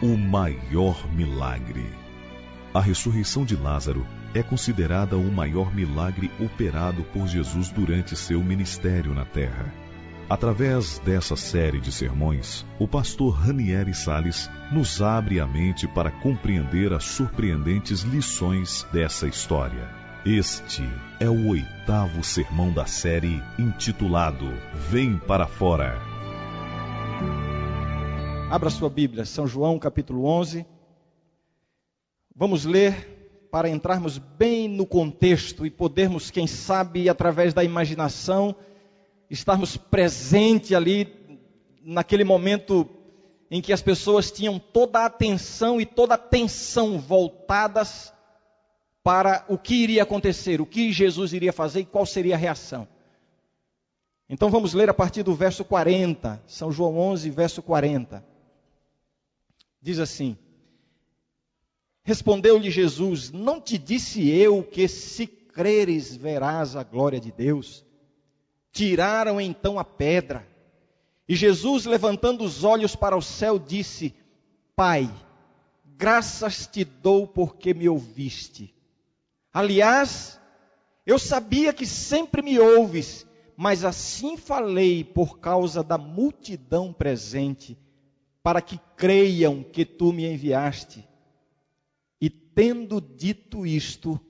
o maior milagre. A ressurreição de Lázaro é considerada o maior milagre operado por Jesus durante seu ministério na terra. Através dessa série de sermões, o pastor Ranieri Sales nos abre a mente para compreender as surpreendentes lições dessa história. Este é o oitavo sermão da série intitulado Vem para Fora. Abra sua Bíblia, São João capítulo 11. Vamos ler para entrarmos bem no contexto e podermos, quem sabe, através da imaginação, estarmos presente ali naquele momento em que as pessoas tinham toda a atenção e toda a atenção voltadas para o que iria acontecer, o que Jesus iria fazer e qual seria a reação. Então vamos ler a partir do verso 40, São João 11, verso 40. Diz assim: Respondeu-lhe Jesus: Não te disse eu que se creres verás a glória de Deus? Tiraram então a pedra. E Jesus, levantando os olhos para o céu, disse: Pai, graças te dou porque me ouviste. Aliás, eu sabia que sempre me ouves, mas assim falei por causa da multidão presente para que creiam que tu me enviaste. E tendo dito isto,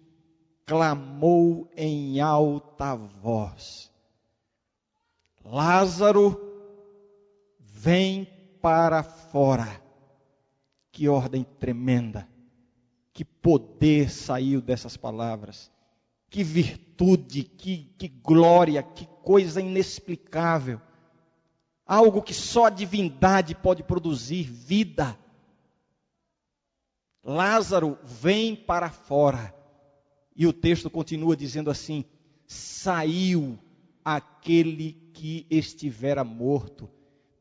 clamou em alta voz: Lázaro, vem para fora. Que ordem tremenda, que poder saiu dessas palavras, que virtude, que, que glória, que coisa inexplicável algo que só a divindade pode produzir vida. Lázaro vem para fora. E o texto continua dizendo assim: saiu aquele que estivera morto,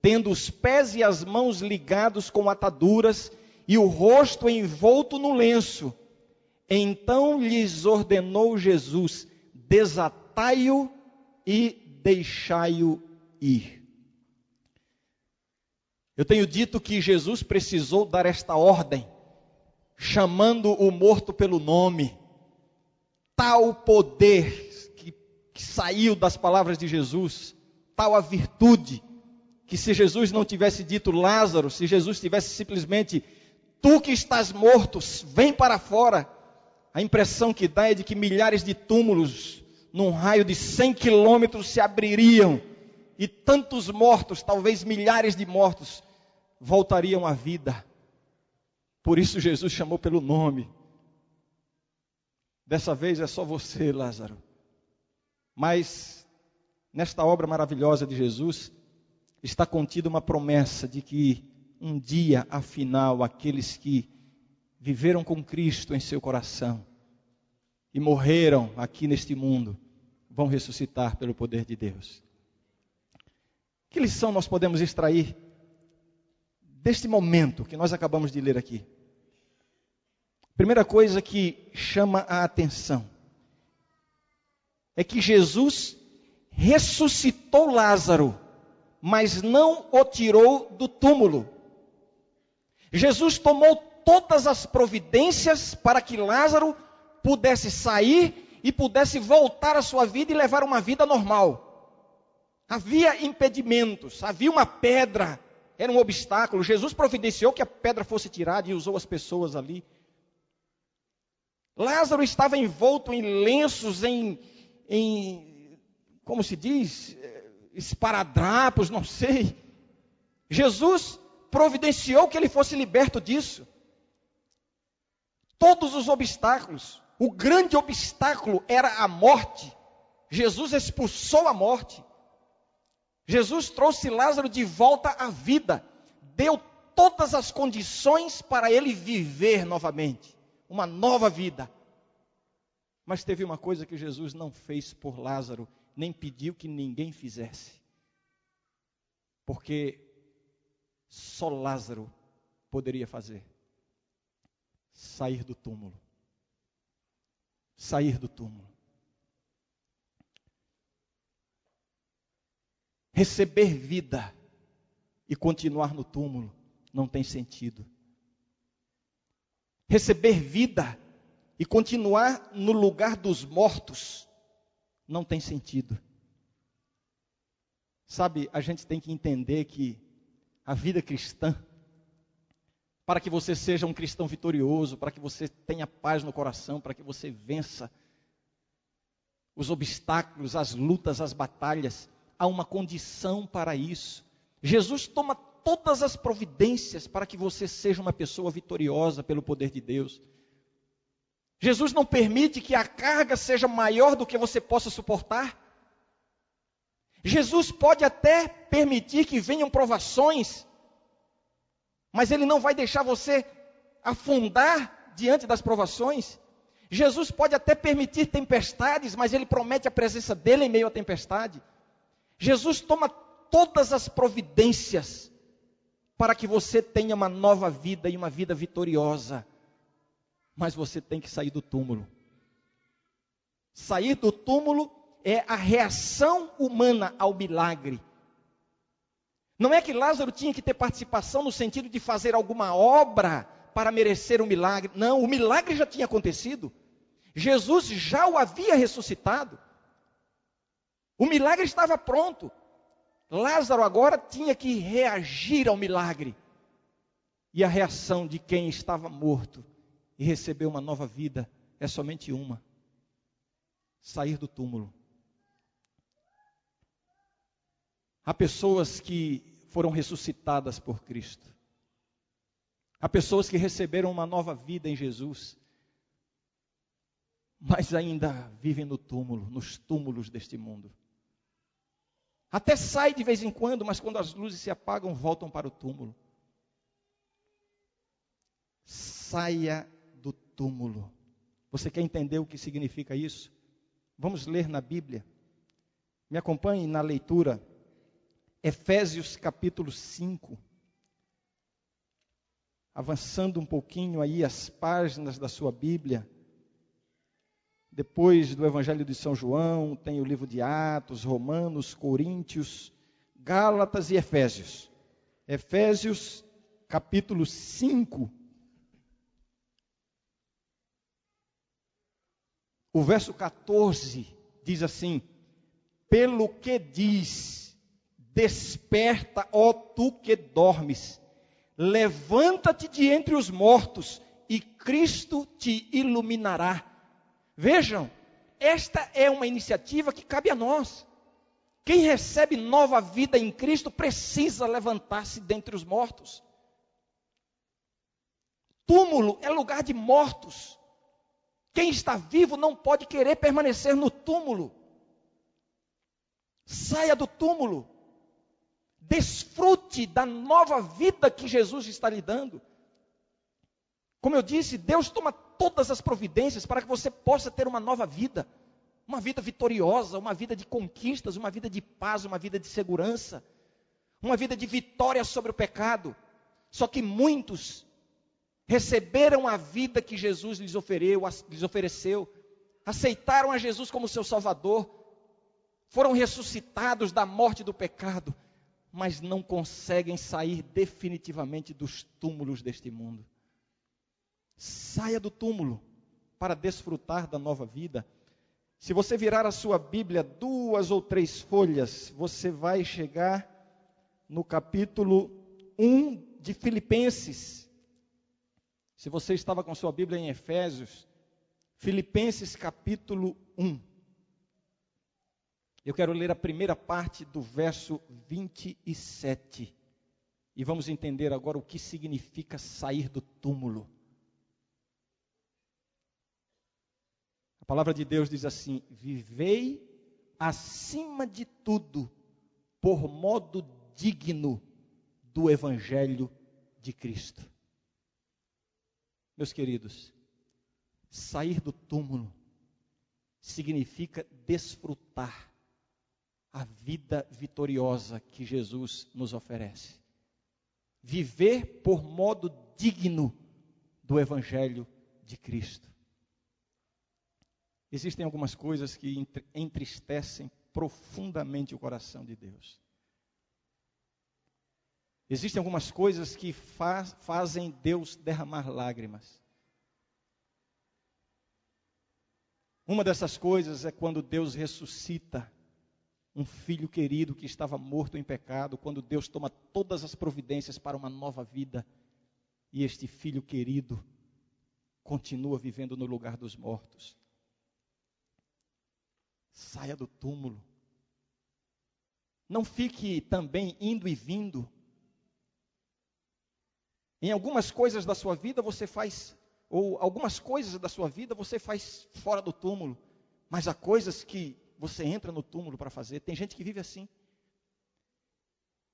tendo os pés e as mãos ligados com ataduras e o rosto envolto no lenço. Então lhes ordenou Jesus: desatai-o e deixai-o ir. Eu tenho dito que Jesus precisou dar esta ordem, chamando o morto pelo nome. Tal poder que, que saiu das palavras de Jesus, tal a virtude, que se Jesus não tivesse dito Lázaro, se Jesus tivesse simplesmente, tu que estás morto, vem para fora, a impressão que dá é de que milhares de túmulos, num raio de 100 quilômetros, se abririam, e tantos mortos, talvez milhares de mortos, voltariam à vida. Por isso Jesus chamou pelo nome. Dessa vez é só você, Lázaro. Mas nesta obra maravilhosa de Jesus está contida uma promessa de que um dia, afinal, aqueles que viveram com Cristo em seu coração e morreram aqui neste mundo vão ressuscitar pelo poder de Deus. Que lição nós podemos extrair deste momento que nós acabamos de ler aqui. Primeira coisa que chama a atenção é que Jesus ressuscitou Lázaro, mas não o tirou do túmulo. Jesus tomou todas as providências para que Lázaro pudesse sair e pudesse voltar à sua vida e levar uma vida normal. Havia impedimentos, havia uma pedra era um obstáculo. Jesus providenciou que a pedra fosse tirada e usou as pessoas ali. Lázaro estava envolto em lenços, em, em como se diz, esparadrapos, não sei. Jesus providenciou que ele fosse liberto disso. Todos os obstáculos, o grande obstáculo era a morte. Jesus expulsou a morte. Jesus trouxe Lázaro de volta à vida, deu todas as condições para ele viver novamente, uma nova vida. Mas teve uma coisa que Jesus não fez por Lázaro, nem pediu que ninguém fizesse. Porque só Lázaro poderia fazer: sair do túmulo. Sair do túmulo. Receber vida e continuar no túmulo não tem sentido. receber vida e continuar no lugar dos mortos não tem sentido. Sabe, a gente tem que entender que a vida cristã, para que você seja um cristão vitorioso, para que você tenha paz no coração, para que você vença os obstáculos, as lutas, as batalhas, há uma condição para isso. Jesus toma todas as providências para que você seja uma pessoa vitoriosa pelo poder de Deus. Jesus não permite que a carga seja maior do que você possa suportar. Jesus pode até permitir que venham provações, mas Ele não vai deixar você afundar diante das provações. Jesus pode até permitir tempestades, mas Ele promete a presença dele em meio à tempestade. Jesus toma todas as providências para que você tenha uma nova vida e uma vida vitoriosa mas você tem que sair do túmulo. Sair do túmulo é a reação humana ao milagre. Não é que Lázaro tinha que ter participação no sentido de fazer alguma obra para merecer o um milagre. Não, o milagre já tinha acontecido. Jesus já o havia ressuscitado. O milagre estava pronto. Lázaro agora tinha que reagir ao milagre. E a reação de quem estava morto e receber uma nova vida é somente uma: sair do túmulo. Há pessoas que foram ressuscitadas por Cristo. Há pessoas que receberam uma nova vida em Jesus, mas ainda vivem no túmulo, nos túmulos deste mundo. Até sai de vez em quando, mas quando as luzes se apagam, voltam para o túmulo. Saia túmulo. Você quer entender o que significa isso? Vamos ler na Bíblia. Me acompanhe na leitura. Efésios capítulo 5. Avançando um pouquinho aí as páginas da sua Bíblia. Depois do Evangelho de São João, tem o livro de Atos, Romanos, Coríntios, Gálatas e Efésios. Efésios capítulo 5, O verso 14 diz assim: Pelo que diz, desperta, ó tu que dormes, levanta-te de entre os mortos, e Cristo te iluminará. Vejam, esta é uma iniciativa que cabe a nós. Quem recebe nova vida em Cristo precisa levantar-se dentre os mortos. Túmulo é lugar de mortos. Quem está vivo não pode querer permanecer no túmulo. Saia do túmulo. Desfrute da nova vida que Jesus está lhe dando. Como eu disse, Deus toma todas as providências para que você possa ter uma nova vida. Uma vida vitoriosa, uma vida de conquistas, uma vida de paz, uma vida de segurança. Uma vida de vitória sobre o pecado. Só que muitos receberam a vida que Jesus lhes, ofereceu, aceitaram a Jesus como seu Salvador, foram ressuscitados da morte do pecado, mas não conseguem sair definitivamente dos túmulos deste mundo. Saia do túmulo para desfrutar da nova vida. Se você virar a sua Bíblia duas ou três folhas, você vai chegar no capítulo 1 de Filipenses. Se você estava com sua Bíblia em Efésios, Filipenses capítulo 1. Eu quero ler a primeira parte do verso 27. E vamos entender agora o que significa sair do túmulo. A palavra de Deus diz assim: Vivei acima de tudo por modo digno do evangelho de Cristo. Meus queridos, sair do túmulo significa desfrutar a vida vitoriosa que Jesus nos oferece. Viver por modo digno do Evangelho de Cristo. Existem algumas coisas que entristecem profundamente o coração de Deus. Existem algumas coisas que faz, fazem Deus derramar lágrimas. Uma dessas coisas é quando Deus ressuscita um filho querido que estava morto em pecado, quando Deus toma todas as providências para uma nova vida e este filho querido continua vivendo no lugar dos mortos. Saia do túmulo. Não fique também indo e vindo. Em algumas coisas da sua vida você faz, ou algumas coisas da sua vida você faz fora do túmulo, mas há coisas que você entra no túmulo para fazer. Tem gente que vive assim.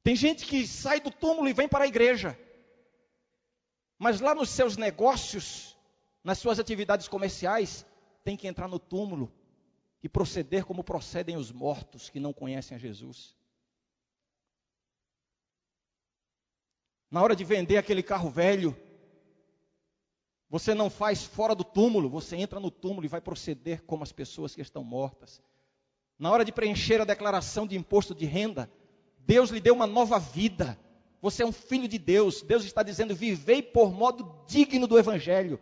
Tem gente que sai do túmulo e vem para a igreja. Mas lá nos seus negócios, nas suas atividades comerciais, tem que entrar no túmulo e proceder como procedem os mortos que não conhecem a Jesus. Na hora de vender aquele carro velho, você não faz fora do túmulo, você entra no túmulo e vai proceder como as pessoas que estão mortas. Na hora de preencher a declaração de imposto de renda, Deus lhe deu uma nova vida. Você é um filho de Deus. Deus está dizendo: vivei por modo digno do Evangelho.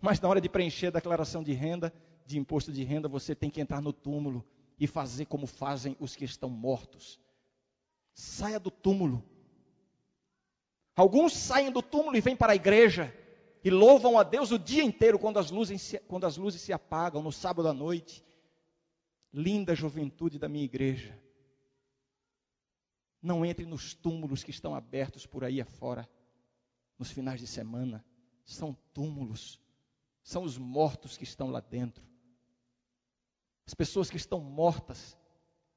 Mas na hora de preencher a declaração de renda, de imposto de renda, você tem que entrar no túmulo e fazer como fazem os que estão mortos. Saia do túmulo. Alguns saem do túmulo e vêm para a igreja e louvam a Deus o dia inteiro quando as luzes se, quando as luzes se apagam, no sábado à noite. Linda juventude da minha igreja. Não entre nos túmulos que estão abertos por aí afora, nos finais de semana. São túmulos, são os mortos que estão lá dentro. As pessoas que estão mortas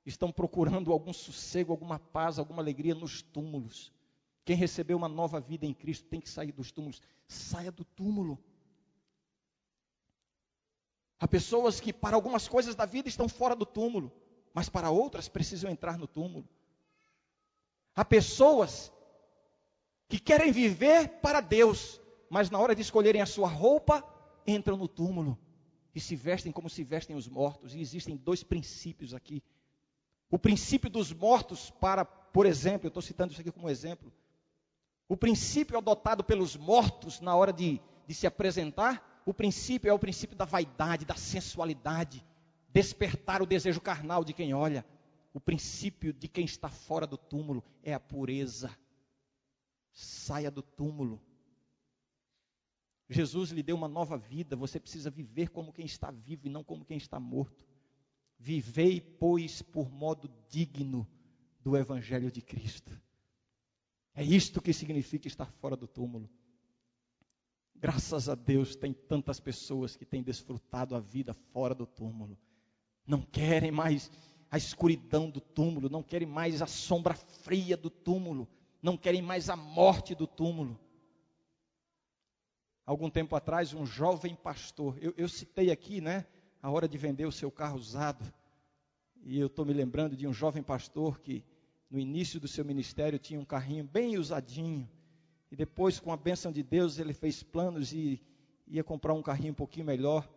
estão procurando algum sossego, alguma paz, alguma alegria nos túmulos. Quem recebeu uma nova vida em Cristo tem que sair dos túmulos. Saia do túmulo. Há pessoas que, para algumas coisas da vida, estão fora do túmulo, mas para outras precisam entrar no túmulo. Há pessoas que querem viver para Deus, mas na hora de escolherem a sua roupa, entram no túmulo e se vestem como se vestem os mortos. E existem dois princípios aqui. O princípio dos mortos, para, por exemplo, eu estou citando isso aqui como exemplo. O princípio adotado pelos mortos na hora de, de se apresentar o princípio é o princípio da vaidade, da sensualidade, despertar o desejo carnal de quem olha. O princípio de quem está fora do túmulo é a pureza. Saia do túmulo. Jesus lhe deu uma nova vida, você precisa viver como quem está vivo e não como quem está morto. Vivei, pois, por modo digno do Evangelho de Cristo. É isto que significa estar fora do túmulo. Graças a Deus, tem tantas pessoas que têm desfrutado a vida fora do túmulo. Não querem mais a escuridão do túmulo, não querem mais a sombra fria do túmulo, não querem mais a morte do túmulo. Algum tempo atrás, um jovem pastor, eu, eu citei aqui, né, a hora de vender o seu carro usado, e eu estou me lembrando de um jovem pastor que, no início do seu ministério, tinha um carrinho bem usadinho, e depois, com a bênção de Deus, ele fez planos e ia comprar um carrinho um pouquinho melhor.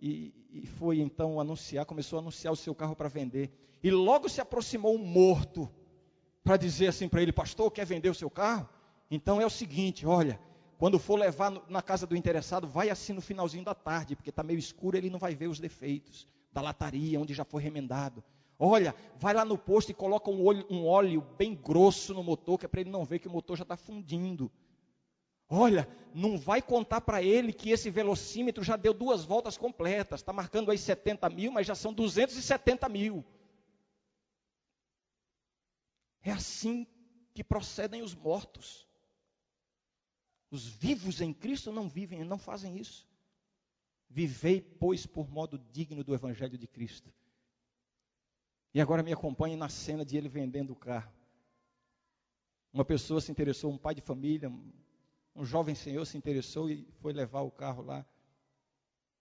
E, e foi então anunciar, começou a anunciar o seu carro para vender. E logo se aproximou um morto para dizer assim para ele: Pastor, quer vender o seu carro? Então é o seguinte: olha, quando for levar na casa do interessado, vai assim no finalzinho da tarde, porque está meio escuro, ele não vai ver os defeitos da lataria, onde já foi remendado. Olha, vai lá no posto e coloca um óleo, um óleo bem grosso no motor, que é para ele não ver que o motor já está fundindo. Olha, não vai contar para ele que esse velocímetro já deu duas voltas completas. Está marcando aí 70 mil, mas já são 270 mil. É assim que procedem os mortos. Os vivos em Cristo não vivem, não fazem isso. Vivei, pois, por modo digno do Evangelho de Cristo. E agora me acompanhe na cena de ele vendendo o carro. Uma pessoa se interessou, um pai de família, um jovem senhor se interessou e foi levar o carro lá.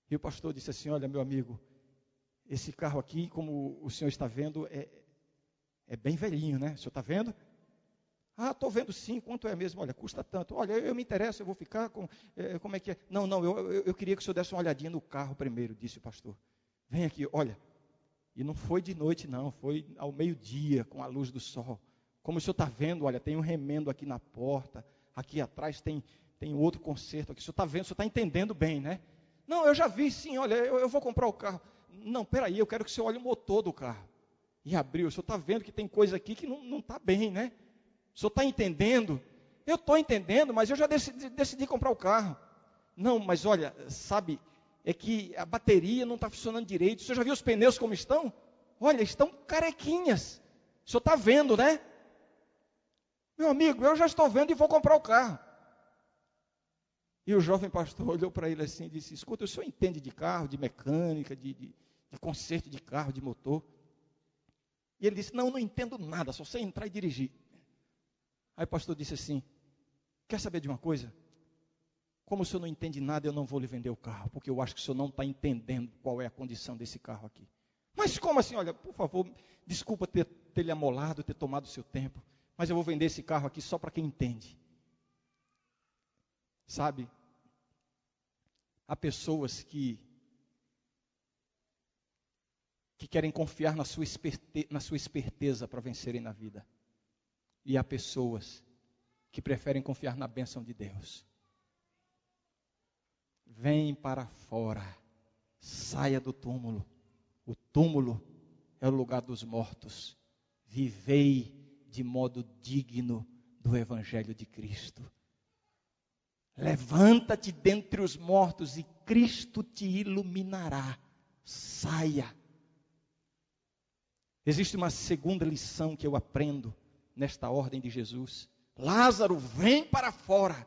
E o pastor disse assim: Olha, meu amigo, esse carro aqui, como o senhor está vendo, é, é bem velhinho, né? O senhor está vendo? Ah, estou vendo sim, quanto é mesmo? Olha, custa tanto. Olha, eu, eu me interesso, eu vou ficar com. É, como é que é? Não, não, eu, eu, eu, queria que o senhor desse uma olhadinha no carro primeiro, disse o pastor. Vem aqui, olha, e não foi de noite, não, foi ao meio-dia, com a luz do sol. Como o senhor está vendo, olha, tem um remendo aqui na porta, aqui atrás tem, tem outro conserto aqui. O senhor está vendo, o senhor está entendendo bem, né? Não, eu já vi, sim, olha, eu, eu, vou comprar o carro. Não, peraí, eu quero que você olhe o motor do carro. E abriu. O senhor está vendo que tem coisa aqui que não está bem, né? O senhor está entendendo? Eu estou entendendo, mas eu já decidi, decidi comprar o carro. Não, mas olha, sabe, é que a bateria não está funcionando direito. O senhor já viu os pneus como estão? Olha, estão carequinhas. O senhor está vendo, né? Meu amigo, eu já estou vendo e vou comprar o carro. E o jovem pastor olhou para ele assim e disse: Escuta, o senhor entende de carro, de mecânica, de, de, de conserto de carro, de motor? E ele disse: Não, não entendo nada, só sei entrar e dirigir. Aí o pastor disse assim: Quer saber de uma coisa? Como o senhor não entende nada, eu não vou lhe vender o carro, porque eu acho que o senhor não está entendendo qual é a condição desse carro aqui. Mas como assim? Olha, por favor, desculpa ter, ter lhe amolado, ter tomado o seu tempo, mas eu vou vender esse carro aqui só para quem entende. Sabe? Há pessoas que que querem confiar na sua, na sua esperteza para vencerem na vida. E há pessoas que preferem confiar na bênção de Deus. Vem para fora, saia do túmulo. O túmulo é o lugar dos mortos. Vivei de modo digno do Evangelho de Cristo. Levanta-te dentre os mortos e Cristo te iluminará. Saia. Existe uma segunda lição que eu aprendo nesta ordem de Jesus. Lázaro, vem para fora.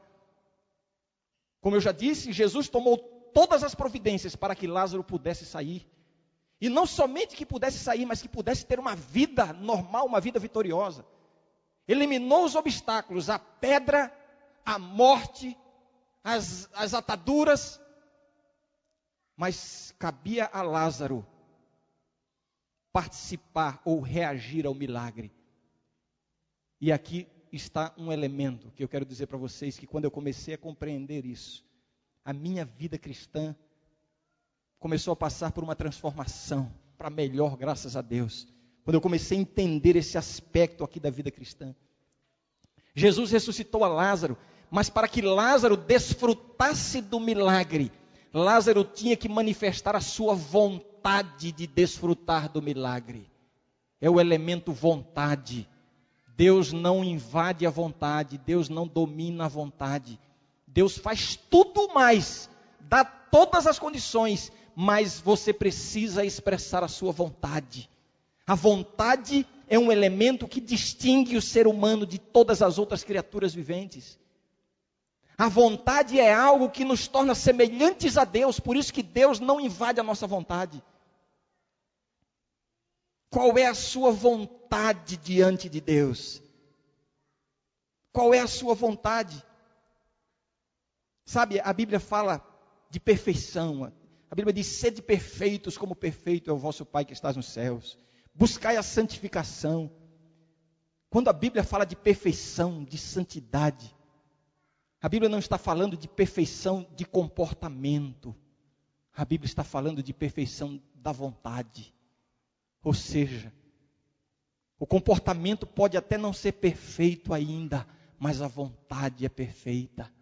Como eu já disse, Jesus tomou todas as providências para que Lázaro pudesse sair. E não somente que pudesse sair, mas que pudesse ter uma vida normal, uma vida vitoriosa. Eliminou os obstáculos, a pedra, a morte, as, as ataduras. Mas cabia a Lázaro participar ou reagir ao milagre. E aqui está um elemento que eu quero dizer para vocês que quando eu comecei a compreender isso, a minha vida cristã começou a passar por uma transformação para melhor, graças a Deus. Quando eu comecei a entender esse aspecto aqui da vida cristã. Jesus ressuscitou a Lázaro, mas para que Lázaro desfrutasse do milagre, Lázaro tinha que manifestar a sua vontade de desfrutar do milagre. É o elemento vontade. Deus não invade a vontade, Deus não domina a vontade. Deus faz tudo mais, dá todas as condições, mas você precisa expressar a sua vontade. A vontade é um elemento que distingue o ser humano de todas as outras criaturas viventes. A vontade é algo que nos torna semelhantes a Deus, por isso que Deus não invade a nossa vontade. Qual é a sua vontade diante de Deus? Qual é a sua vontade? Sabe, a Bíblia fala de perfeição. A Bíblia diz: sede perfeitos, como perfeito é o vosso Pai que está nos céus. Buscai a santificação. Quando a Bíblia fala de perfeição, de santidade, a Bíblia não está falando de perfeição de comportamento. A Bíblia está falando de perfeição da vontade. Ou seja, o comportamento pode até não ser perfeito ainda, mas a vontade é perfeita.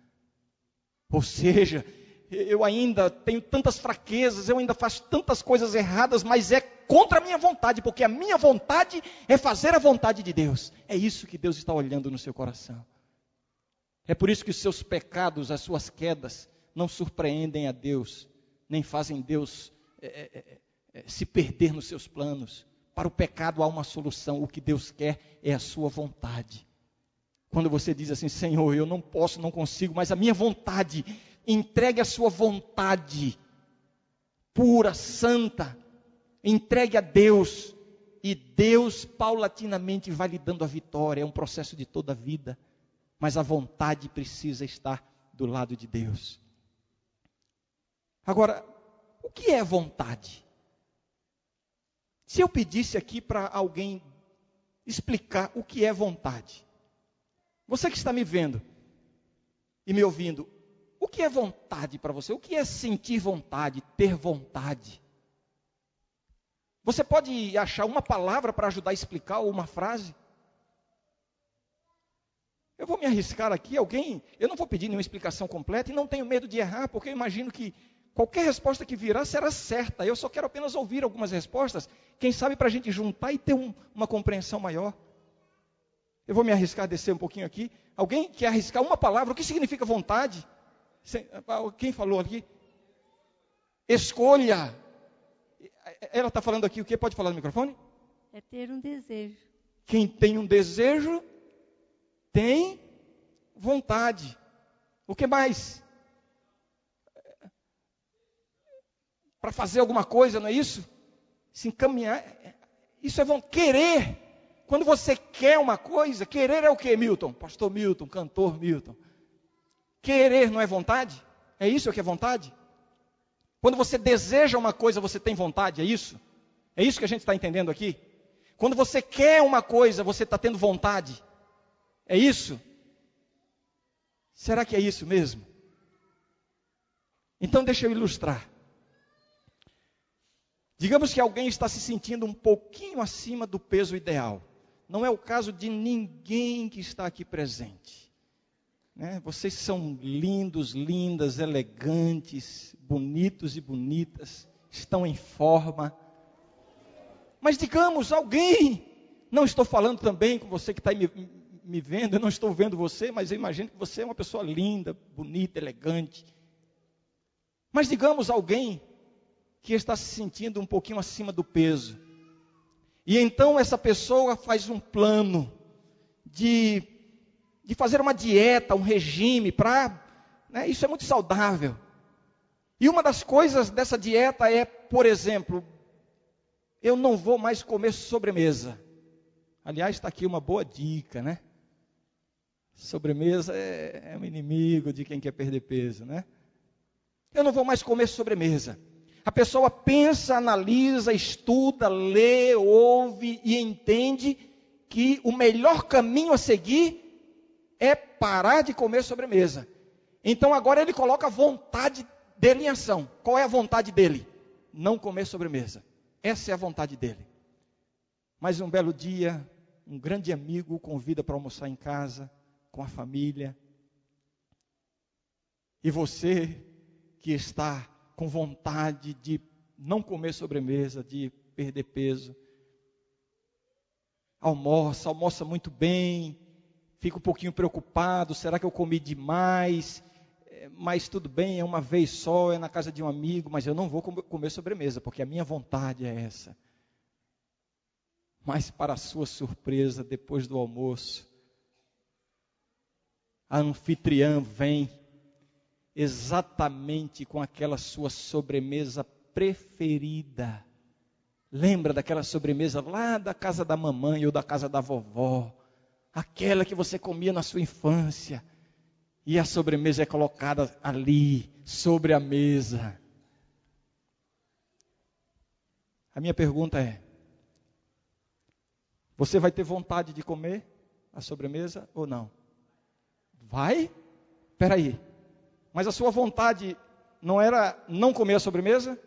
Ou seja, eu ainda tenho tantas fraquezas, eu ainda faço tantas coisas erradas, mas é contra a minha vontade, porque a minha vontade é fazer a vontade de Deus. É isso que Deus está olhando no seu coração. É por isso que os seus pecados, as suas quedas, não surpreendem a Deus, nem fazem Deus é, é, é, se perder nos seus planos. Para o pecado há uma solução, o que Deus quer é a sua vontade. Quando você diz assim, Senhor, eu não posso, não consigo, mas a minha vontade, entregue a sua vontade, pura, santa, entregue a Deus, e Deus paulatinamente vai lhe dando a vitória, é um processo de toda a vida mas a vontade precisa estar do lado de Deus. Agora, o que é vontade? Se eu pedisse aqui para alguém explicar o que é vontade, você que está me vendo e me ouvindo, o que é vontade para você? O que é sentir vontade, ter vontade? Você pode achar uma palavra para ajudar a explicar ou uma frase? Eu vou me arriscar aqui, alguém, eu não vou pedir nenhuma explicação completa e não tenho medo de errar, porque eu imagino que Qualquer resposta que virá será certa. Eu só quero apenas ouvir algumas respostas, quem sabe para a gente juntar e ter um, uma compreensão maior. Eu vou me arriscar a descer um pouquinho aqui. Alguém quer arriscar uma palavra? O que significa vontade? Quem falou aqui? Escolha. Ela está falando aqui o que? Pode falar no microfone? É ter um desejo. Quem tem um desejo tem vontade. O que mais? Para fazer alguma coisa, não é isso? Se encaminhar. Isso é vontade. Querer. Quando você quer uma coisa, querer é o que, Milton? Pastor Milton, cantor Milton. Querer não é vontade? É isso que é vontade? Quando você deseja uma coisa, você tem vontade, é isso? É isso que a gente está entendendo aqui? Quando você quer uma coisa, você está tendo vontade. É isso? Será que é isso mesmo? Então deixa eu ilustrar. Digamos que alguém está se sentindo um pouquinho acima do peso ideal. Não é o caso de ninguém que está aqui presente. Né? Vocês são lindos, lindas, elegantes, bonitos e bonitas, estão em forma. Mas digamos, alguém, não estou falando também com você que está me, me vendo, eu não estou vendo você, mas eu imagino que você é uma pessoa linda, bonita, elegante. Mas digamos alguém que está se sentindo um pouquinho acima do peso. E então essa pessoa faz um plano de, de fazer uma dieta, um regime para. Né, isso é muito saudável. E uma das coisas dessa dieta é, por exemplo, eu não vou mais comer sobremesa. Aliás, está aqui uma boa dica, né? Sobremesa é, é um inimigo de quem quer perder peso, né? Eu não vou mais comer sobremesa. A pessoa pensa, analisa, estuda, lê, ouve e entende que o melhor caminho a seguir é parar de comer sobremesa. Então agora ele coloca a vontade dele em ação. Qual é a vontade dele? Não comer sobremesa. Essa é a vontade dele. Mas um belo dia, um grande amigo o convida para almoçar em casa, com a família. E você que está com vontade de não comer sobremesa, de perder peso. Almoça, almoça muito bem, fica um pouquinho preocupado, será que eu comi demais? É, mas tudo bem, é uma vez só, é na casa de um amigo, mas eu não vou comer sobremesa, porque a minha vontade é essa. Mas, para sua surpresa, depois do almoço, a anfitriã vem exatamente com aquela sua sobremesa preferida. Lembra daquela sobremesa lá da casa da mamãe ou da casa da vovó? Aquela que você comia na sua infância. E a sobremesa é colocada ali, sobre a mesa. A minha pergunta é: você vai ter vontade de comer a sobremesa ou não? Vai? Espera aí. Mas a sua vontade não era não comer a sobremesa?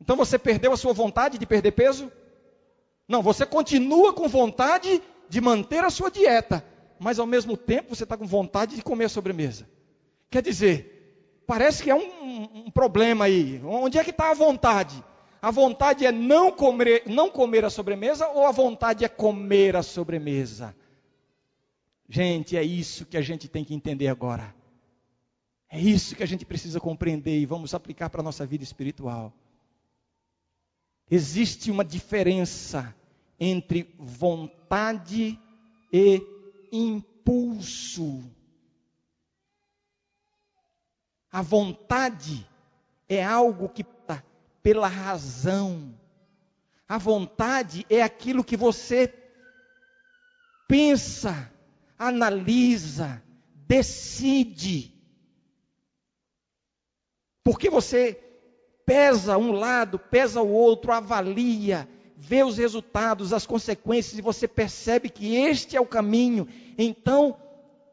Então você perdeu a sua vontade de perder peso? Não, você continua com vontade de manter a sua dieta, mas ao mesmo tempo você está com vontade de comer a sobremesa. Quer dizer, parece que é um, um problema aí. Onde é que está a vontade? A vontade é não comer, não comer a sobremesa ou a vontade é comer a sobremesa? Gente, é isso que a gente tem que entender agora. É isso que a gente precisa compreender e vamos aplicar para a nossa vida espiritual. Existe uma diferença entre vontade e impulso. A vontade é algo que está pela razão. A vontade é aquilo que você pensa, analisa, decide porque você pesa um lado, pesa o outro, avalia, vê os resultados, as consequências e você percebe que este é o caminho. Então,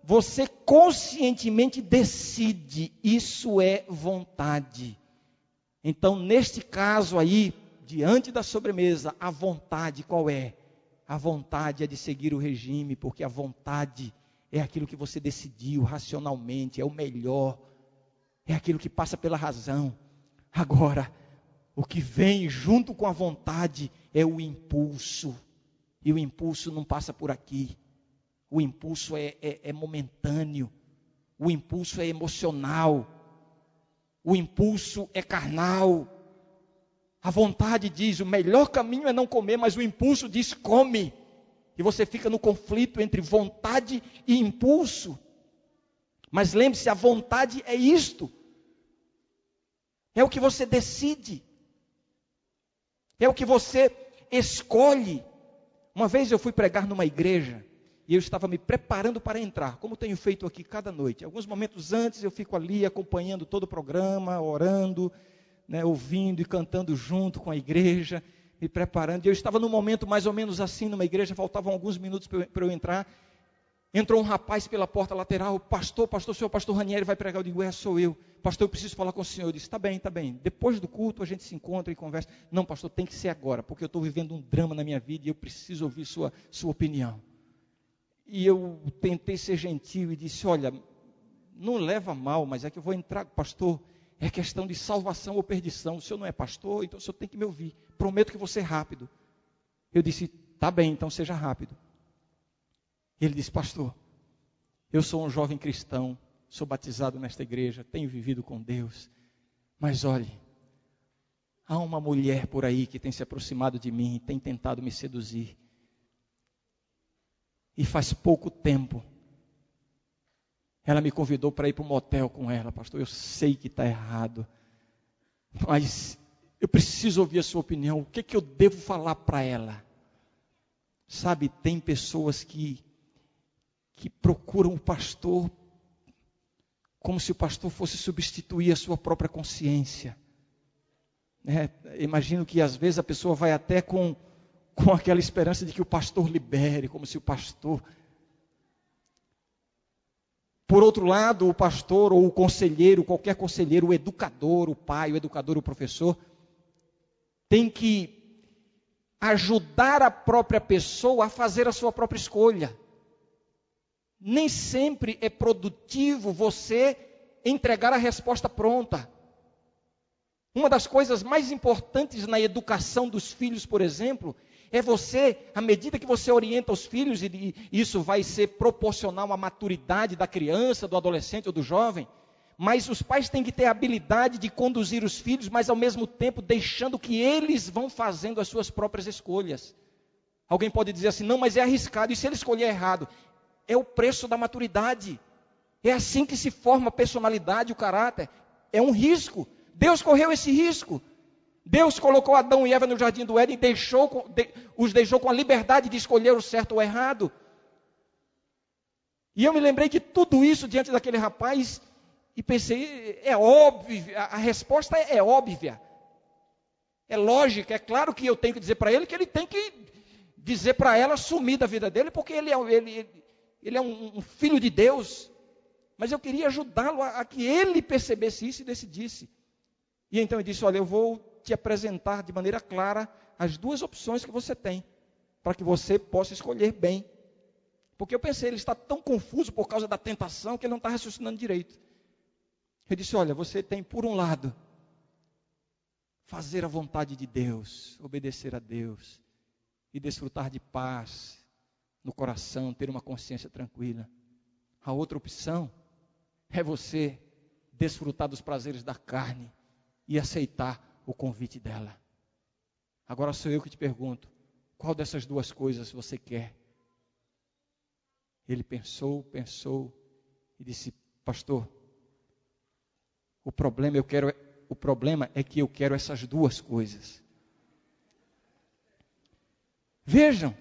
você conscientemente decide, isso é vontade. Então, neste caso aí, diante da sobremesa, a vontade qual é? A vontade é de seguir o regime, porque a vontade é aquilo que você decidiu racionalmente, é o melhor é aquilo que passa pela razão. Agora, o que vem junto com a vontade é o impulso. E o impulso não passa por aqui. O impulso é, é, é momentâneo. O impulso é emocional. O impulso é carnal. A vontade diz: o melhor caminho é não comer, mas o impulso diz: come. E você fica no conflito entre vontade e impulso. Mas lembre-se: a vontade é isto. É o que você decide. É o que você escolhe. Uma vez eu fui pregar numa igreja e eu estava me preparando para entrar, como tenho feito aqui cada noite. Alguns momentos antes eu fico ali acompanhando todo o programa, orando, né, ouvindo e cantando junto com a igreja, me preparando. E eu estava num momento mais ou menos assim numa igreja, faltavam alguns minutos para eu entrar. Entrou um rapaz pela porta lateral, pastor, pastor, o senhor pastor Ranieri vai pregar. Eu digo, é, sou eu. Pastor, eu preciso falar com o senhor. Eu disse, está bem, está bem. Depois do culto a gente se encontra e conversa. Não, pastor, tem que ser agora, porque eu estou vivendo um drama na minha vida e eu preciso ouvir sua, sua opinião. E eu tentei ser gentil e disse, olha, não leva mal, mas é que eu vou entrar, pastor, é questão de salvação ou perdição. O senhor não é pastor, então o senhor tem que me ouvir. Prometo que vou ser rápido. Eu disse, tá bem, então seja rápido. Ele disse: Pastor, eu sou um jovem cristão, sou batizado nesta igreja, tenho vivido com Deus, mas olhe, há uma mulher por aí que tem se aproximado de mim, tem tentado me seduzir. E faz pouco tempo, ela me convidou para ir para um motel com ela, pastor. Eu sei que está errado, mas eu preciso ouvir a sua opinião. O que, que eu devo falar para ela? Sabe, tem pessoas que que procuram o pastor como se o pastor fosse substituir a sua própria consciência. É, imagino que às vezes a pessoa vai até com, com aquela esperança de que o pastor libere, como se o pastor. Por outro lado, o pastor ou o conselheiro, qualquer conselheiro, o educador, o pai, o educador, o professor, tem que ajudar a própria pessoa a fazer a sua própria escolha nem sempre é produtivo você entregar a resposta pronta. Uma das coisas mais importantes na educação dos filhos, por exemplo, é você, à medida que você orienta os filhos, e isso vai ser proporcional à maturidade da criança, do adolescente ou do jovem, mas os pais têm que ter a habilidade de conduzir os filhos, mas ao mesmo tempo deixando que eles vão fazendo as suas próprias escolhas. Alguém pode dizer assim: não, mas é arriscado, e se ele escolher errado? É o preço da maturidade. É assim que se forma a personalidade, o caráter. É um risco. Deus correu esse risco. Deus colocou Adão e Eva no jardim do Éden e deixou, os deixou com a liberdade de escolher o certo ou o errado. E eu me lembrei de tudo isso diante daquele rapaz e pensei, é óbvio, a resposta é, é óbvia. É lógica, é claro que eu tenho que dizer para ele que ele tem que dizer para ela sumir da vida dele, porque ele, é, ele, ele é um, um filho de Deus. Mas eu queria ajudá-lo a, a, que ele percebesse isso e decidisse. E então ele disse: Olha, eu vou te apresentar de maneira clara as duas opções que você tem, para que você possa escolher bem. Porque eu pensei, ele está tão confuso por causa da tentação que ele não está raciocinando direito. Eu disse: Olha, você tem, por um lado, fazer a vontade de Deus, obedecer a Deus e desfrutar de paz, no coração, ter uma consciência tranquila. A outra opção é você desfrutar dos prazeres da carne e aceitar o convite dela. Agora sou eu que te pergunto: qual dessas duas coisas você quer? Ele pensou, pensou e disse: Pastor, o problema eu quero, o problema é que eu quero essas duas coisas. Vejam,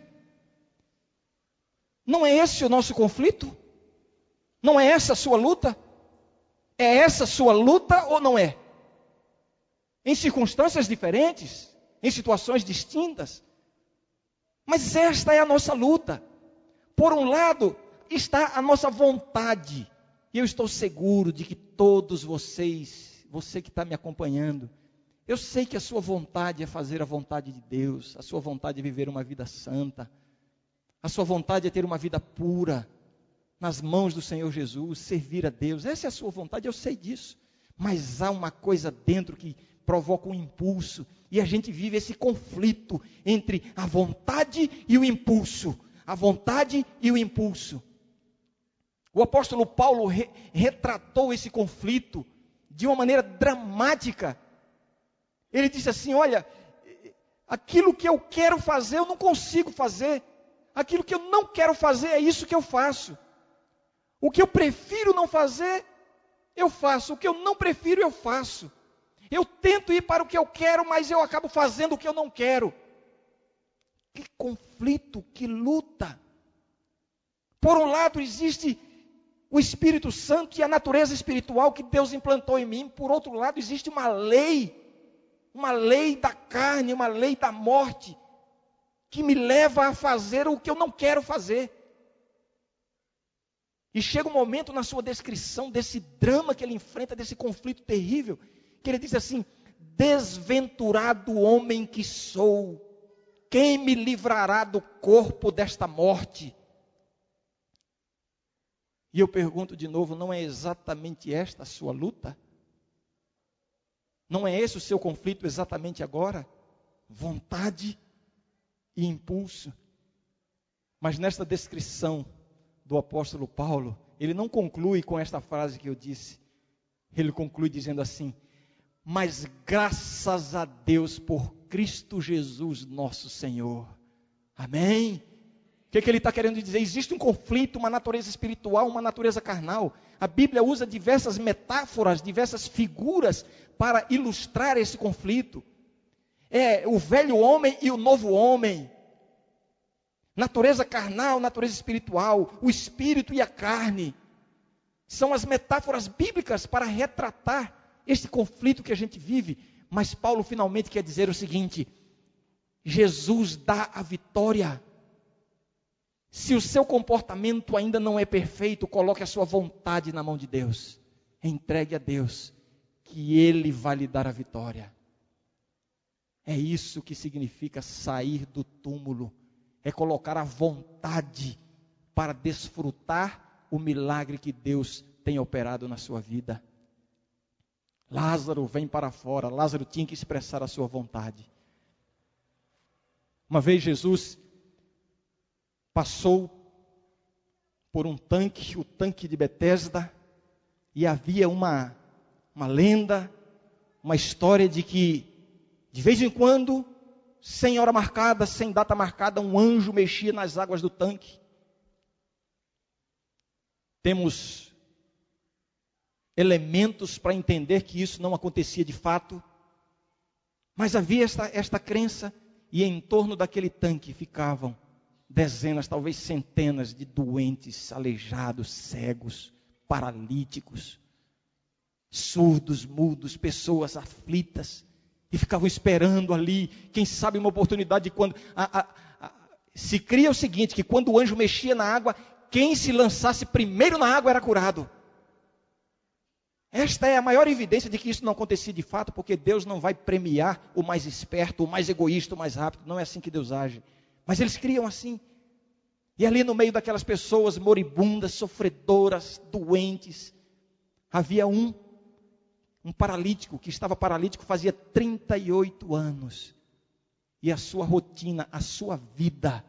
não é esse o nosso conflito? Não é essa a sua luta? É essa a sua luta ou não é? Em circunstâncias diferentes, em situações distintas. Mas esta é a nossa luta. Por um lado, está a nossa vontade. E eu estou seguro de que todos vocês, você que está me acompanhando, eu sei que a sua vontade é fazer a vontade de Deus, a sua vontade é viver uma vida santa a sua vontade é ter uma vida pura nas mãos do Senhor Jesus, servir a Deus. Essa é a sua vontade, eu sei disso. Mas há uma coisa dentro que provoca um impulso. E a gente vive esse conflito entre a vontade e o impulso. A vontade e o impulso. O apóstolo Paulo re retratou esse conflito de uma maneira dramática. Ele disse assim: Olha, aquilo que eu quero fazer eu não consigo fazer, aquilo que eu não quero fazer é isso que eu faço. O que eu prefiro não fazer, eu faço. O que eu não prefiro, eu faço. Eu tento ir para o que eu quero, mas eu acabo fazendo o que eu não quero. Que conflito, que luta. Por um lado, existe o Espírito Santo e a natureza espiritual que Deus implantou em mim. Por outro lado, existe uma lei uma lei da carne, uma lei da morte, que me leva a fazer o que eu não quero fazer. E chega um momento na sua descrição desse drama que ele enfrenta, desse conflito terrível, que ele diz assim: Desventurado homem que sou, quem me livrará do corpo desta morte? E eu pergunto de novo: não é exatamente esta a sua luta? Não é esse o seu conflito exatamente agora? Vontade e impulso. Mas nesta descrição do apóstolo Paulo, ele não conclui com esta frase que eu disse. Ele conclui dizendo assim: Mas graças a Deus por Cristo Jesus, nosso Senhor. Amém? O que, é que ele está querendo dizer? Existe um conflito, uma natureza espiritual, uma natureza carnal. A Bíblia usa diversas metáforas, diversas figuras para ilustrar esse conflito. É o velho homem e o novo homem. Natureza carnal, natureza espiritual, o espírito e a carne. São as metáforas bíblicas para retratar este conflito que a gente vive. Mas Paulo finalmente quer dizer o seguinte: Jesus dá a vitória. Se o seu comportamento ainda não é perfeito, coloque a sua vontade na mão de Deus. Entregue a Deus que Ele vai lhe dar a vitória. É isso que significa sair do túmulo, é colocar a vontade para desfrutar o milagre que Deus tem operado na sua vida. Lázaro vem para fora, Lázaro tinha que expressar a sua vontade. Uma vez Jesus passou por um tanque, o tanque de Betesda, e havia uma uma lenda, uma história de que, de vez em quando, sem hora marcada, sem data marcada, um anjo mexia nas águas do tanque. Temos elementos para entender que isso não acontecia de fato, mas havia esta, esta crença, e em torno daquele tanque ficavam dezenas, talvez centenas de doentes, aleijados, cegos, paralíticos surdos, mudos, pessoas aflitas, e ficavam esperando ali, quem sabe uma oportunidade de quando. A, a, a, se cria o seguinte: que quando o anjo mexia na água, quem se lançasse primeiro na água era curado. Esta é a maior evidência de que isso não acontecia de fato, porque Deus não vai premiar o mais esperto, o mais egoísta, o mais rápido. Não é assim que Deus age. Mas eles criam assim. E ali no meio daquelas pessoas moribundas, sofredoras, doentes, havia um um paralítico que estava paralítico fazia 38 anos. E a sua rotina, a sua vida,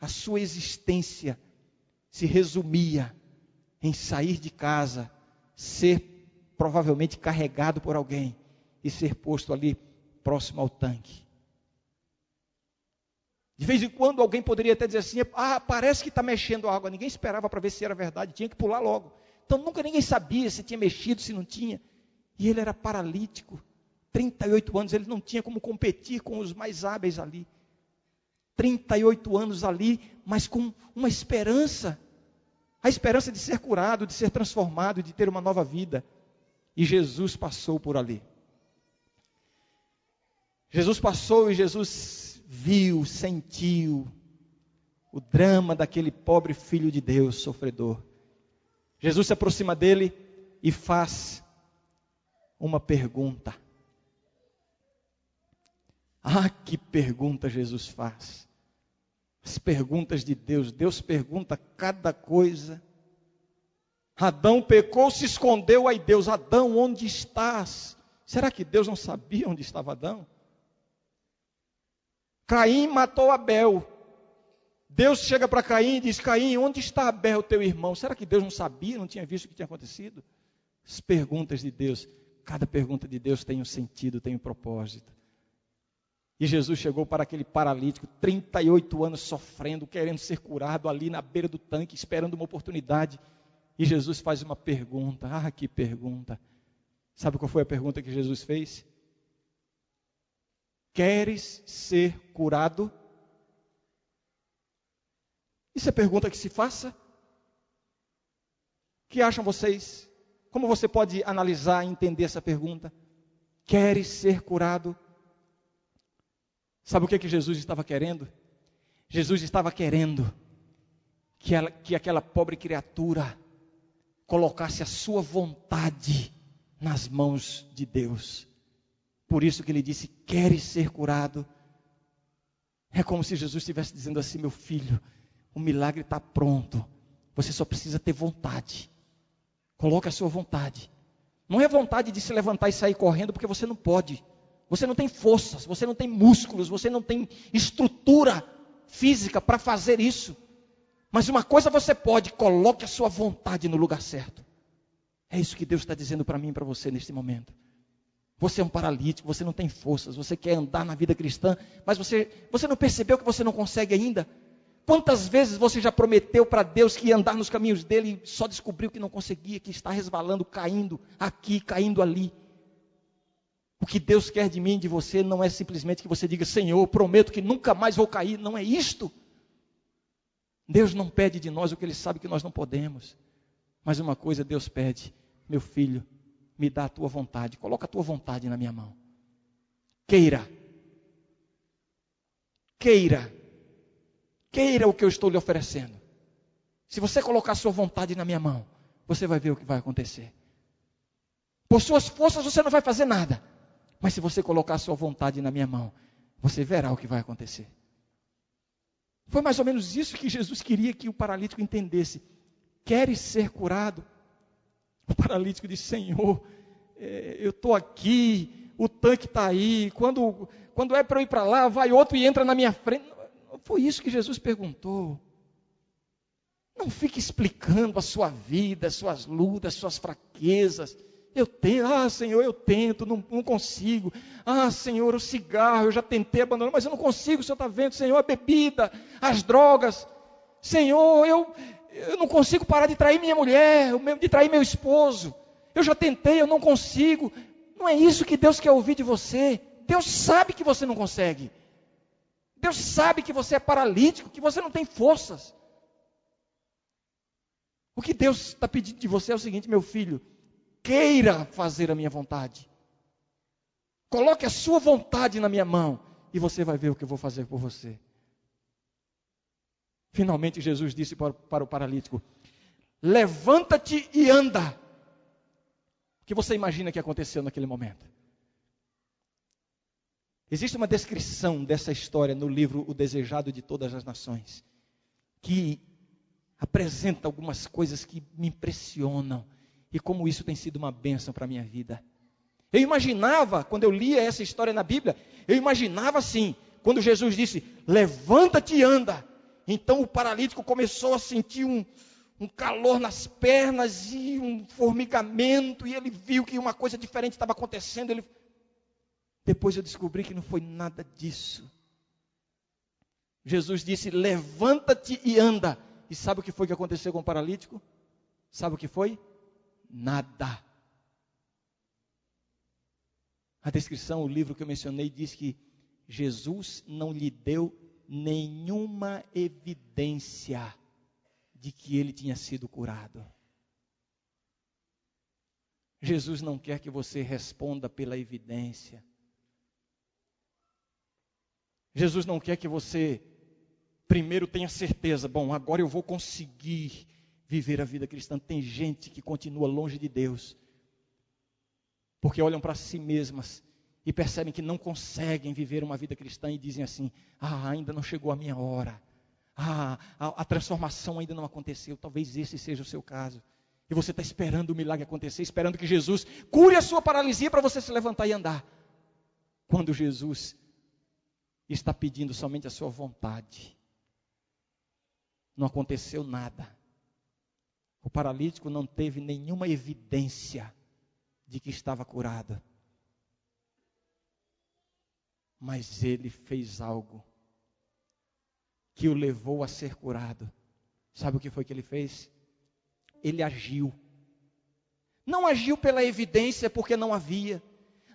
a sua existência se resumia em sair de casa, ser provavelmente carregado por alguém e ser posto ali próximo ao tanque. De vez em quando alguém poderia até dizer assim: ah, parece que está mexendo a água. Ninguém esperava para ver se era verdade, tinha que pular logo. Então nunca ninguém sabia se tinha mexido, se não tinha. E ele era paralítico. 38 anos, ele não tinha como competir com os mais hábeis ali. 38 anos ali, mas com uma esperança. A esperança de ser curado, de ser transformado, de ter uma nova vida. E Jesus passou por ali. Jesus passou e Jesus viu, sentiu o drama daquele pobre filho de Deus sofredor. Jesus se aproxima dele e faz uma pergunta. Ah, que pergunta Jesus faz. As perguntas de Deus. Deus pergunta cada coisa. Adão pecou, se escondeu. Aí Deus, Adão, onde estás? Será que Deus não sabia onde estava Adão? Caim matou Abel. Deus chega para Caim e diz: Caim, onde está Abel, teu irmão? Será que Deus não sabia, não tinha visto o que tinha acontecido? As perguntas de Deus, cada pergunta de Deus tem um sentido, tem um propósito. E Jesus chegou para aquele paralítico, 38 anos sofrendo, querendo ser curado ali na beira do tanque, esperando uma oportunidade. E Jesus faz uma pergunta. Ah, que pergunta! Sabe qual foi a pergunta que Jesus fez? Queres ser curado? Isso é pergunta que se faça? O que acham vocês? Como você pode analisar e entender essa pergunta? Queres ser curado? Sabe o que, que Jesus estava querendo? Jesus estava querendo que, ela, que aquela pobre criatura colocasse a sua vontade nas mãos de Deus. Por isso que ele disse: Queres ser curado? É como se Jesus estivesse dizendo assim: Meu filho, o milagre está pronto. Você só precisa ter vontade. Coloque a sua vontade. Não é vontade de se levantar e sair correndo, porque você não pode. Você não tem forças, você não tem músculos, você não tem estrutura física para fazer isso. Mas uma coisa você pode, coloque a sua vontade no lugar certo. É isso que Deus está dizendo para mim e para você neste momento. Você é um paralítico, você não tem forças, você quer andar na vida cristã, mas você, você não percebeu que você não consegue ainda? Quantas vezes você já prometeu para Deus que ia andar nos caminhos dele e só descobriu que não conseguia, que está resvalando, caindo aqui, caindo ali? O que Deus quer de mim de você não é simplesmente que você diga, Senhor, prometo que nunca mais vou cair. Não é isto. Deus não pede de nós o que Ele sabe que nós não podemos. Mas uma coisa Deus pede: meu filho, me dá a tua vontade, coloca a tua vontade na minha mão. Queira. Queira. Queira o que eu estou lhe oferecendo. Se você colocar a sua vontade na minha mão, você vai ver o que vai acontecer. Por suas forças você não vai fazer nada. Mas se você colocar a sua vontade na minha mão, você verá o que vai acontecer. Foi mais ou menos isso que Jesus queria que o paralítico entendesse. Queres ser curado? O paralítico disse: Senhor, é, eu estou aqui, o tanque está aí. Quando, quando é para eu ir para lá, vai outro e entra na minha frente. Foi isso que Jesus perguntou. Não fique explicando a sua vida, as suas lutas, as suas fraquezas. Eu tento, ah Senhor, eu tento, não, não, consigo. Ah Senhor, o cigarro, eu já tentei abandonar, mas eu não consigo, o Senhor está vendo, Senhor, a bebida, as drogas. Senhor, eu, eu não consigo parar de trair minha mulher, de trair meu esposo. Eu já tentei, eu não consigo. Não é isso que Deus quer ouvir de você. Deus sabe que você não consegue. Deus sabe que você é paralítico, que você não tem forças. O que Deus está pedindo de você é o seguinte, meu filho queira fazer a minha vontade. Coloque a sua vontade na minha mão e você vai ver o que eu vou fazer por você. Finalmente Jesus disse para, para o paralítico: Levanta-te e anda. O que você imagina que aconteceu naquele momento? Existe uma descrição dessa história no livro O Desejado de Todas as Nações, que apresenta algumas coisas que me impressionam e como isso tem sido uma bênção para a minha vida. Eu imaginava, quando eu lia essa história na Bíblia, eu imaginava assim, quando Jesus disse: Levanta-te e anda. Então o paralítico começou a sentir um, um calor nas pernas e um formigamento, e ele viu que uma coisa diferente estava acontecendo. Ele... Depois eu descobri que não foi nada disso. Jesus disse: Levanta-te e anda. E sabe o que foi que aconteceu com o paralítico? Sabe o que foi? nada. A descrição, o livro que eu mencionei, diz que Jesus não lhe deu nenhuma evidência de que ele tinha sido curado. Jesus não quer que você responda pela evidência. Jesus não quer que você primeiro tenha certeza, bom, agora eu vou conseguir viver a vida cristã. Tem gente que continua longe de Deus, porque olham para si mesmas e percebem que não conseguem viver uma vida cristã e dizem assim: ah, ainda não chegou a minha hora, ah, a, a transformação ainda não aconteceu. Talvez esse seja o seu caso. E você está esperando o milagre acontecer, esperando que Jesus cure a sua paralisia para você se levantar e andar. Quando Jesus está pedindo somente a sua vontade. Não aconteceu nada. O paralítico não teve nenhuma evidência de que estava curado. Mas ele fez algo que o levou a ser curado. Sabe o que foi que ele fez? Ele agiu. Não agiu pela evidência porque não havia.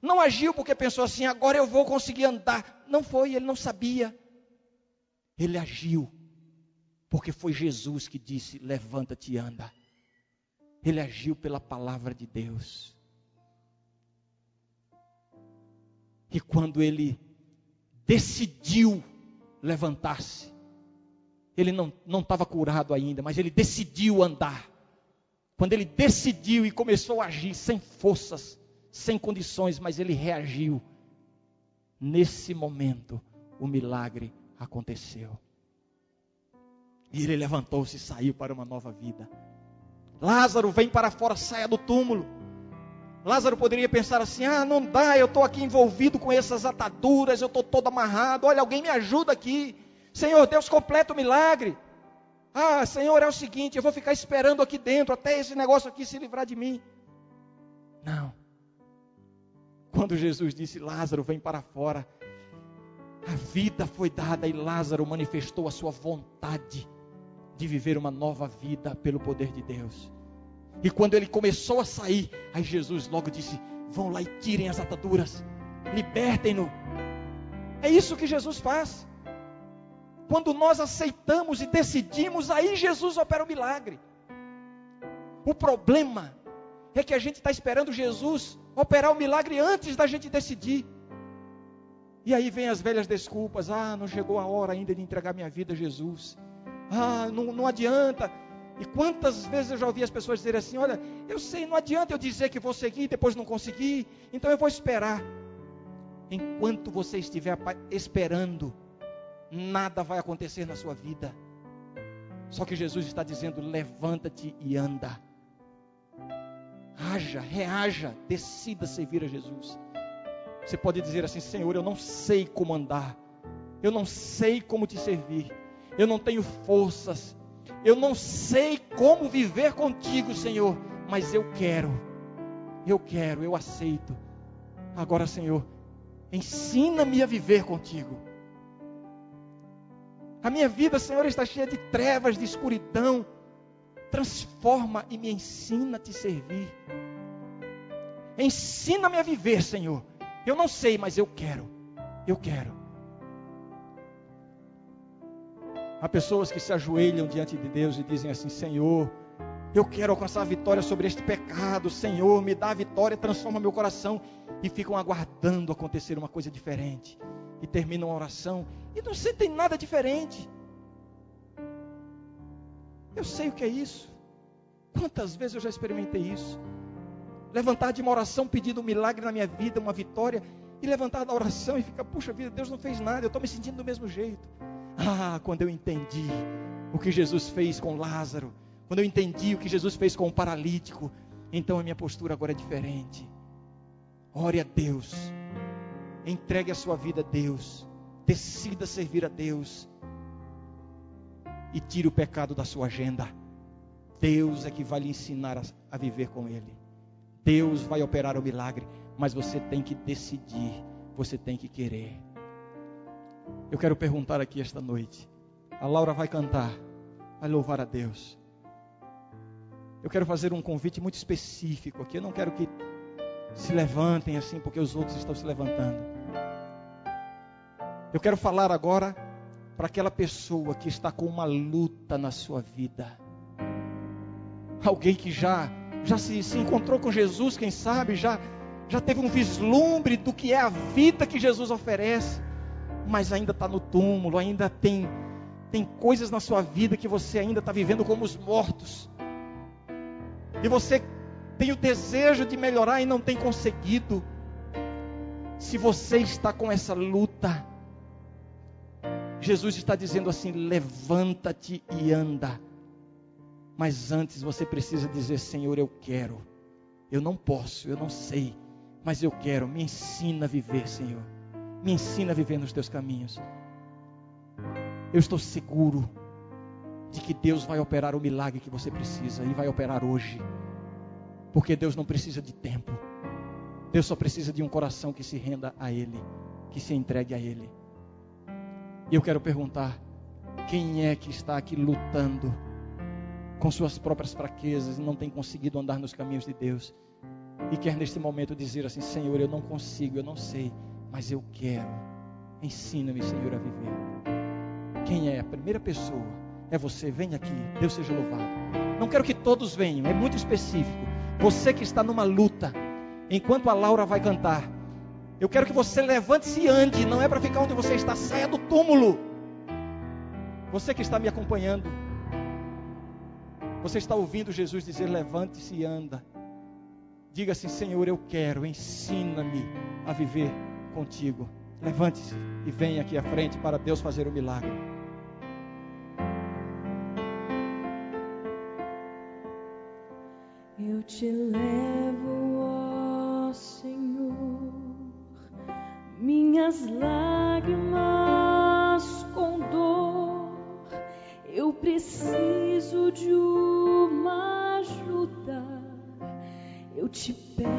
Não agiu porque pensou assim, agora eu vou conseguir andar. Não foi, ele não sabia. Ele agiu porque foi Jesus que disse: levanta-te e anda. Ele agiu pela palavra de Deus. E quando ele decidiu levantar-se, ele não estava curado ainda, mas ele decidiu andar. Quando ele decidiu e começou a agir sem forças, sem condições, mas ele reagiu. Nesse momento, o milagre aconteceu. E ele levantou-se e saiu para uma nova vida. Lázaro, vem para fora, saia do túmulo. Lázaro poderia pensar assim: ah, não dá, eu estou aqui envolvido com essas ataduras, eu estou todo amarrado. Olha, alguém me ajuda aqui. Senhor, Deus completa o milagre. Ah, Senhor, é o seguinte, eu vou ficar esperando aqui dentro até esse negócio aqui se livrar de mim. Não. Quando Jesus disse: Lázaro, vem para fora, a vida foi dada e Lázaro manifestou a sua vontade de viver uma nova vida pelo poder de Deus. E quando ele começou a sair, aí Jesus logo disse: Vão lá e tirem as ataduras, libertem-no. É isso que Jesus faz. Quando nós aceitamos e decidimos, aí Jesus opera o milagre. O problema é que a gente está esperando Jesus operar o milagre antes da gente decidir. E aí vem as velhas desculpas: ah, não chegou a hora ainda de entregar minha vida a Jesus. Ah, não, não adianta. E quantas vezes eu já ouvi as pessoas dizerem assim: olha, eu sei, não adianta eu dizer que vou seguir e depois não conseguir, então eu vou esperar. Enquanto você estiver esperando, nada vai acontecer na sua vida. Só que Jesus está dizendo: levanta-te e anda. Haja, reaja, decida servir a Jesus. Você pode dizer assim: Senhor, eu não sei como andar, eu não sei como te servir, eu não tenho forças, eu não sei como viver contigo, Senhor, mas eu quero, eu quero, eu aceito. Agora, Senhor, ensina-me a viver contigo. A minha vida, Senhor, está cheia de trevas, de escuridão. Transforma e me ensina a te servir. Ensina-me a viver, Senhor. Eu não sei, mas eu quero. Eu quero. Há pessoas que se ajoelham diante de Deus e dizem assim: Senhor, eu quero alcançar a vitória sobre este pecado. Senhor, me dá a vitória, transforma meu coração. E ficam aguardando acontecer uma coisa diferente. E terminam a oração e não sentem nada diferente. Eu sei o que é isso. Quantas vezes eu já experimentei isso? levantar de uma oração pedindo um milagre na minha vida, uma vitória, e levantar da oração e ficar, puxa vida, Deus não fez nada, eu estou me sentindo do mesmo jeito. Ah, quando eu entendi o que Jesus fez com Lázaro, quando eu entendi o que Jesus fez com o paralítico, então a minha postura agora é diferente. Ore a Deus, entregue a sua vida a Deus, decida servir a Deus e tire o pecado da sua agenda. Deus é que vai lhe ensinar a, a viver com Ele. Deus vai operar o milagre, mas você tem que decidir, você tem que querer. Eu quero perguntar aqui esta noite. A Laura vai cantar, vai louvar a Deus. Eu quero fazer um convite muito específico aqui. Eu não quero que se levantem assim porque os outros estão se levantando. Eu quero falar agora para aquela pessoa que está com uma luta na sua vida. Alguém que já já se, se encontrou com Jesus, quem sabe, já, já teve um vislumbre do que é a vida que Jesus oferece, mas ainda está no túmulo, ainda tem, tem coisas na sua vida que você ainda está vivendo como os mortos, e você tem o desejo de melhorar e não tem conseguido. Se você está com essa luta, Jesus está dizendo assim: levanta-te e anda. Mas antes você precisa dizer: Senhor, eu quero. Eu não posso, eu não sei, mas eu quero. Me ensina a viver, Senhor. Me ensina a viver nos teus caminhos. Eu estou seguro de que Deus vai operar o milagre que você precisa e vai operar hoje. Porque Deus não precisa de tempo. Deus só precisa de um coração que se renda a Ele, que se entregue a Ele. E eu quero perguntar: quem é que está aqui lutando com suas próprias fraquezas e não tem conseguido andar nos caminhos de Deus? E quer neste momento dizer assim: Senhor, eu não consigo, eu não sei, mas eu quero. Ensina-me, Senhor, a viver. Quem é a primeira pessoa? É você. Vem aqui. Deus seja louvado. Não quero que todos venham, é muito específico. Você que está numa luta, enquanto a Laura vai cantar, eu quero que você levante-se e ande. Não é para ficar onde você está, saia do túmulo. Você que está me acompanhando, você está ouvindo Jesus dizer: levante-se e anda. Diga assim: Senhor, eu quero, ensina-me a viver contigo. Levante-se e venha aqui à frente para Deus fazer o milagre. Eu te levo, minhas lágrimas com dor. Eu preciso de uma ajuda. Eu te peço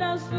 Querido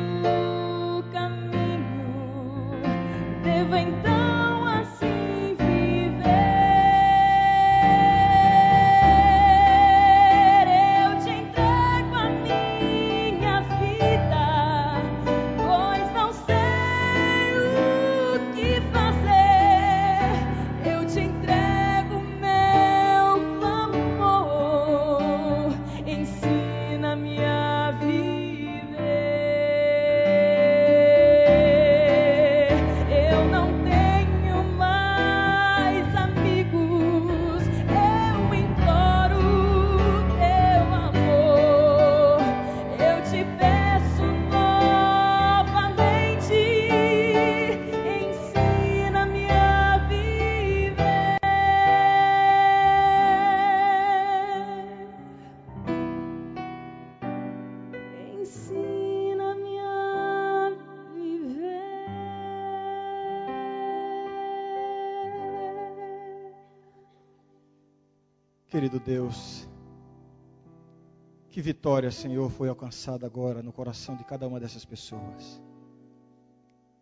Deus, que vitória, Senhor, foi alcançada agora no coração de cada uma dessas pessoas.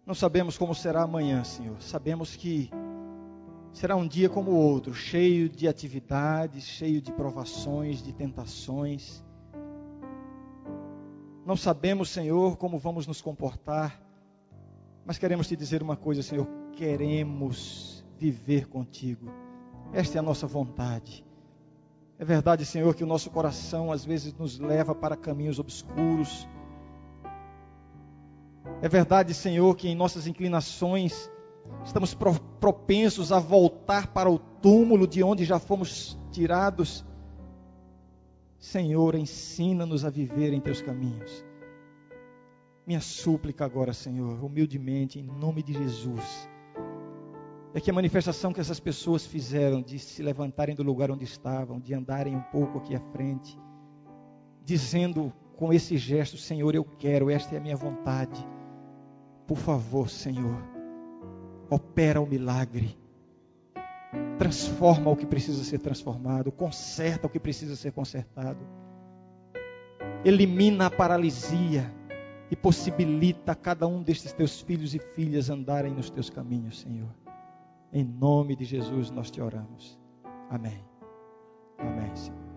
Não sabemos como será amanhã, Senhor. Sabemos que será um dia como o outro, cheio de atividades, cheio de provações, de tentações. Não sabemos, Senhor, como vamos nos comportar, mas queremos te dizer uma coisa, Senhor: queremos viver contigo. Esta é a nossa vontade. É verdade, Senhor, que o nosso coração às vezes nos leva para caminhos obscuros. É verdade, Senhor, que em nossas inclinações estamos propensos a voltar para o túmulo de onde já fomos tirados. Senhor, ensina-nos a viver em teus caminhos. Minha súplica agora, Senhor, humildemente, em nome de Jesus, é que a manifestação que essas pessoas fizeram de se levantarem do lugar onde estavam, de andarem um pouco aqui à frente, dizendo com esse gesto: Senhor, eu quero, esta é a minha vontade. Por favor, Senhor, opera o milagre. Transforma o que precisa ser transformado, conserta o que precisa ser consertado. Elimina a paralisia e possibilita a cada um destes teus filhos e filhas andarem nos teus caminhos, Senhor. Em nome de Jesus nós te oramos. Amém. Amém, Senhor.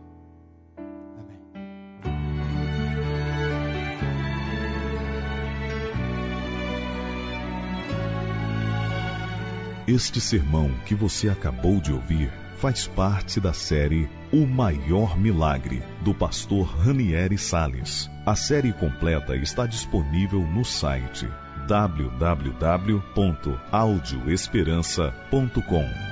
Este sermão que você acabou de ouvir faz parte da série O Maior Milagre, do pastor Ranieri Sales. A série completa está disponível no site www.audioesperança.com.